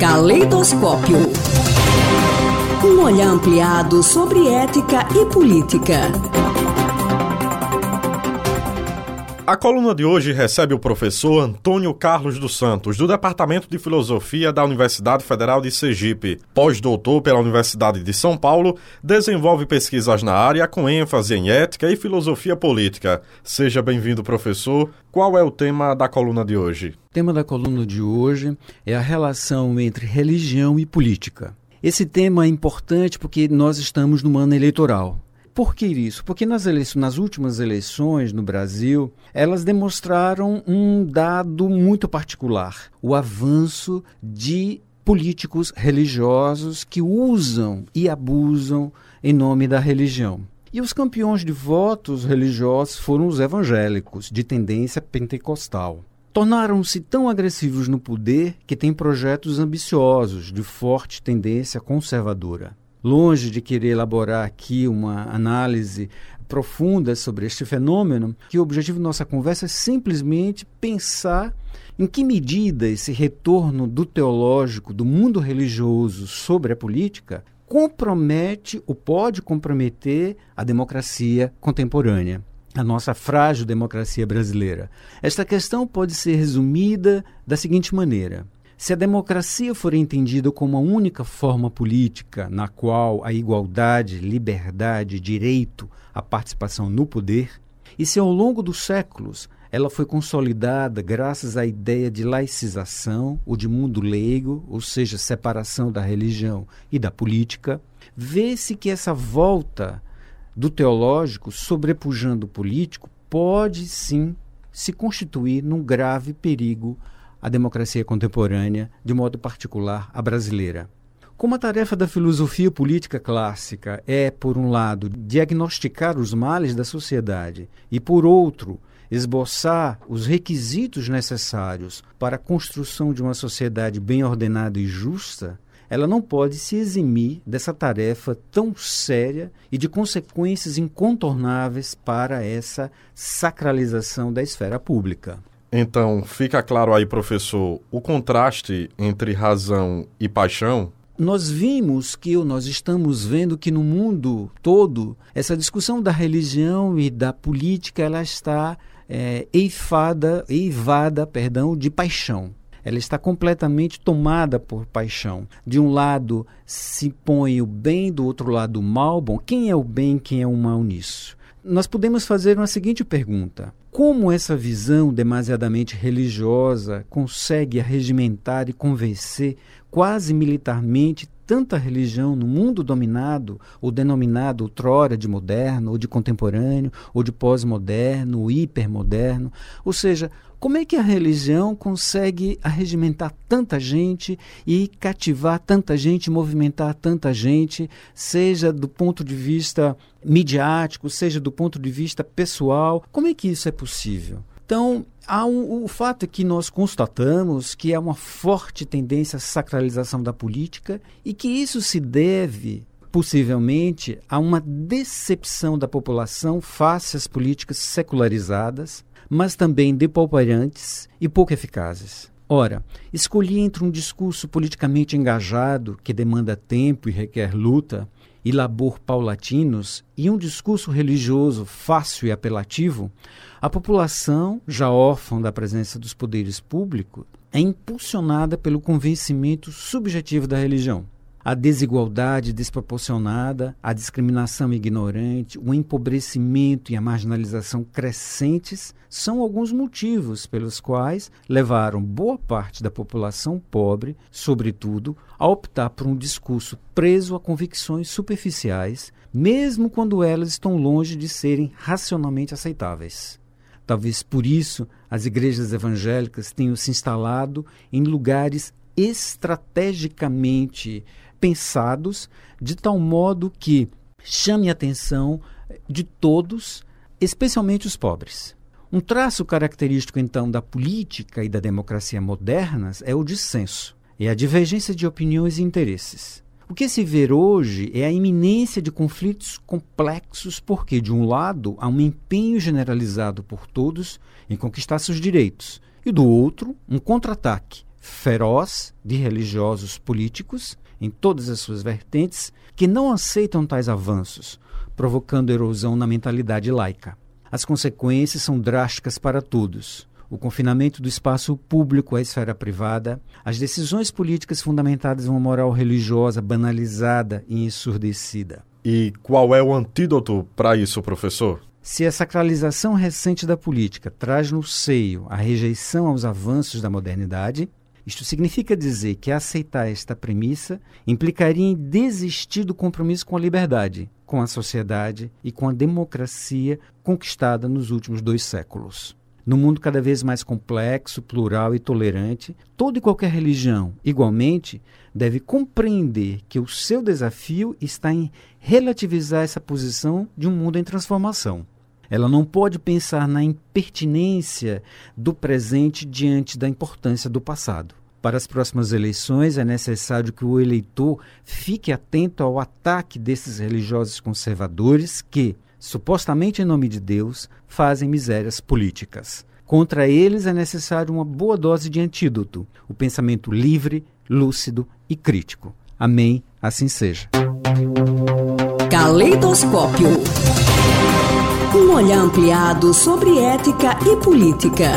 Caleidoscópio. Um olhar ampliado sobre ética e política. A coluna de hoje recebe o professor Antônio Carlos dos Santos, do Departamento de Filosofia da Universidade Federal de Sergipe. Pós-doutor pela Universidade de São Paulo, desenvolve pesquisas na área com ênfase em ética e filosofia política. Seja bem-vindo, professor. Qual é o tema da coluna de hoje? O tema da coluna de hoje é a relação entre religião e política. Esse tema é importante porque nós estamos no ano eleitoral. Por que isso? Porque nas, eleições, nas últimas eleições no Brasil, elas demonstraram um dado muito particular: o avanço de políticos religiosos que usam e abusam em nome da religião. E os campeões de votos religiosos foram os evangélicos, de tendência pentecostal. Tornaram-se tão agressivos no poder que têm projetos ambiciosos, de forte tendência conservadora. Longe de querer elaborar aqui uma análise profunda sobre este fenômeno, que o objetivo da nossa conversa é simplesmente pensar em que medida esse retorno do teológico, do mundo religioso sobre a política, compromete ou pode comprometer a democracia contemporânea a nossa frágil democracia brasileira. Esta questão pode ser resumida da seguinte maneira: se a democracia for entendida como a única forma política na qual a igualdade, liberdade, direito à participação no poder, e se ao longo dos séculos ela foi consolidada graças à ideia de laicização ou de mundo leigo, ou seja, separação da religião e da política, vê-se que essa volta do teológico sobrepujando o político pode sim se constituir num grave perigo a democracia contemporânea, de modo particular a brasileira. Como a tarefa da filosofia política clássica é, por um lado, diagnosticar os males da sociedade e, por outro, esboçar os requisitos necessários para a construção de uma sociedade bem ordenada e justa, ela não pode se eximir dessa tarefa tão séria e de consequências incontornáveis para essa sacralização da esfera pública. Então, fica claro aí, professor, o contraste entre razão e paixão? Nós vimos que, ou nós estamos vendo que no mundo todo, essa discussão da religião e da política, ela está é, eifada, eivada, perdão, de paixão. Ela está completamente tomada por paixão. De um lado se põe o bem, do outro lado o mal. Bom, quem é o bem, quem é o mal nisso? Nós podemos fazer uma seguinte pergunta: como essa visão demasiadamente religiosa consegue arregimentar e convencer quase militarmente tanta religião no mundo dominado, ou denominado outrora de moderno, ou de contemporâneo, ou de pós-moderno, ou hipermoderno? Ou seja, como é que a religião consegue arregimentar tanta gente e cativar tanta gente, movimentar tanta gente, seja do ponto de vista midiático, seja do ponto de vista pessoal? Como é que isso é possível? Então, há um, o fato é que nós constatamos que há uma forte tendência à sacralização da política e que isso se deve possivelmente a uma decepção da população face às políticas secularizadas, mas também depauperantes e pouco eficazes. Ora, escolhi entre um discurso politicamente engajado, que demanda tempo e requer luta, e labor paulatinos e um discurso religioso fácil e apelativo, a população, já órfã da presença dos poderes públicos, é impulsionada pelo convencimento subjetivo da religião. A desigualdade desproporcionada, a discriminação ignorante, o empobrecimento e a marginalização crescentes são alguns motivos pelos quais levaram boa parte da população pobre, sobretudo, a optar por um discurso preso a convicções superficiais, mesmo quando elas estão longe de serem racionalmente aceitáveis. Talvez por isso as igrejas evangélicas tenham se instalado em lugares estrategicamente pensados de tal modo que chame a atenção de todos, especialmente os pobres. Um traço característico, então, da política e da democracia modernas é o dissenso, é a divergência de opiniões e interesses. O que se vê hoje é a iminência de conflitos complexos, porque, de um lado, há um empenho generalizado por todos em conquistar seus direitos, e do outro, um contra-ataque feroz de religiosos políticos, em todas as suas vertentes, que não aceitam tais avanços, provocando erosão na mentalidade laica. As consequências são drásticas para todos. O confinamento do espaço público à esfera privada, as decisões políticas fundamentadas em uma moral religiosa banalizada e ensurdecida. E qual é o antídoto para isso, professor? Se a sacralização recente da política traz no seio a rejeição aos avanços da modernidade, isto significa dizer que aceitar esta premissa implicaria em desistir do compromisso com a liberdade, com a sociedade e com a democracia conquistada nos últimos dois séculos. No mundo cada vez mais complexo, plural e tolerante, toda e qualquer religião, igualmente, deve compreender que o seu desafio está em relativizar essa posição de um mundo em transformação. Ela não pode pensar na impertinência do presente diante da importância do passado. Para as próximas eleições, é necessário que o eleitor fique atento ao ataque desses religiosos conservadores que, supostamente em nome de Deus, fazem misérias políticas. Contra eles é necessário uma boa dose de antídoto, o pensamento livre, lúcido e crítico. Amém, assim seja. Caleidoscópio. Um olhar ampliado sobre ética e política.